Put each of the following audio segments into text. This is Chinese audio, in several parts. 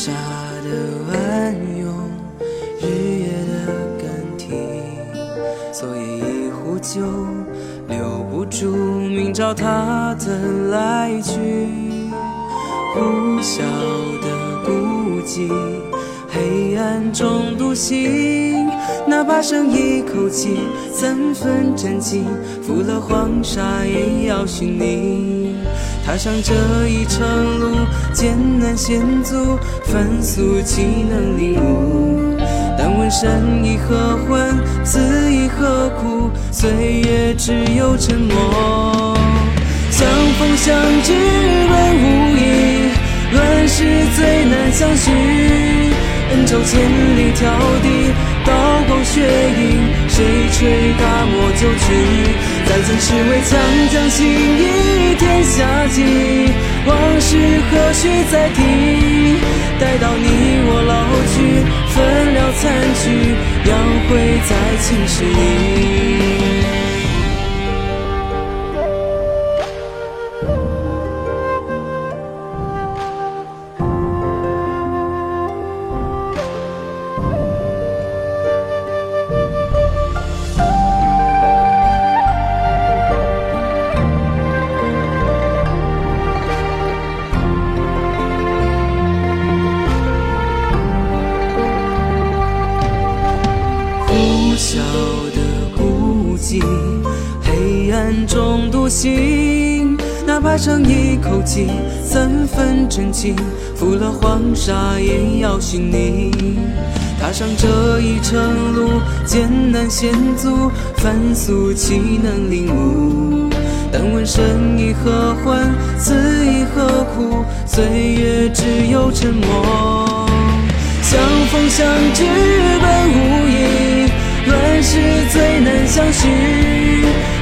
沙的暗涌，日夜的更替，所以一壶酒留不住明朝他的来去。呼啸的孤寂，黑暗中独行，哪怕剩一口气，三分真情，负了黄沙也要寻你。踏上这一程路，艰难险阻，凡俗岂能领悟？但问生亦何欢，死亦何苦？岁月只有沉默。相逢相知本无意，乱世最难相许。恩仇千里迢递，刀光血影，谁吹大漠旧曲？再曾是为强将情义天下计，往事何须再提？黑暗中独行，哪怕剩一口气，三分真情，负了黄沙也要寻你。踏上这一程路，艰难险阻，凡俗岂能领悟？但问生亦何欢，死亦何苦？岁月只有沉默。相逢相知本无意，乱世最难相许。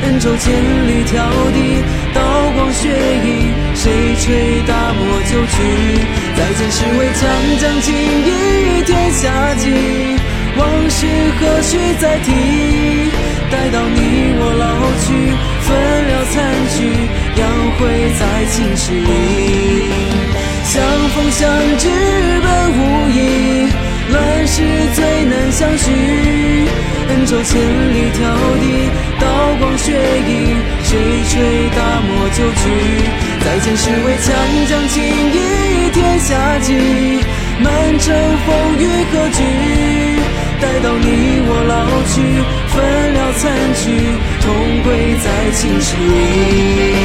恩仇千里迢递，刀光血影，谁吹大漠旧曲？再见是为强将情义天下计，往事何须再提？待到你我老去，分了残局，要会在青史里。相逢相知本无意，乱世最难相许。恩仇千里迢递，刀光血影，谁吹大漠旧曲？再见是为强将情义天下计，满城风雨何惧？待到你我老去，分了残局，同归在青史里。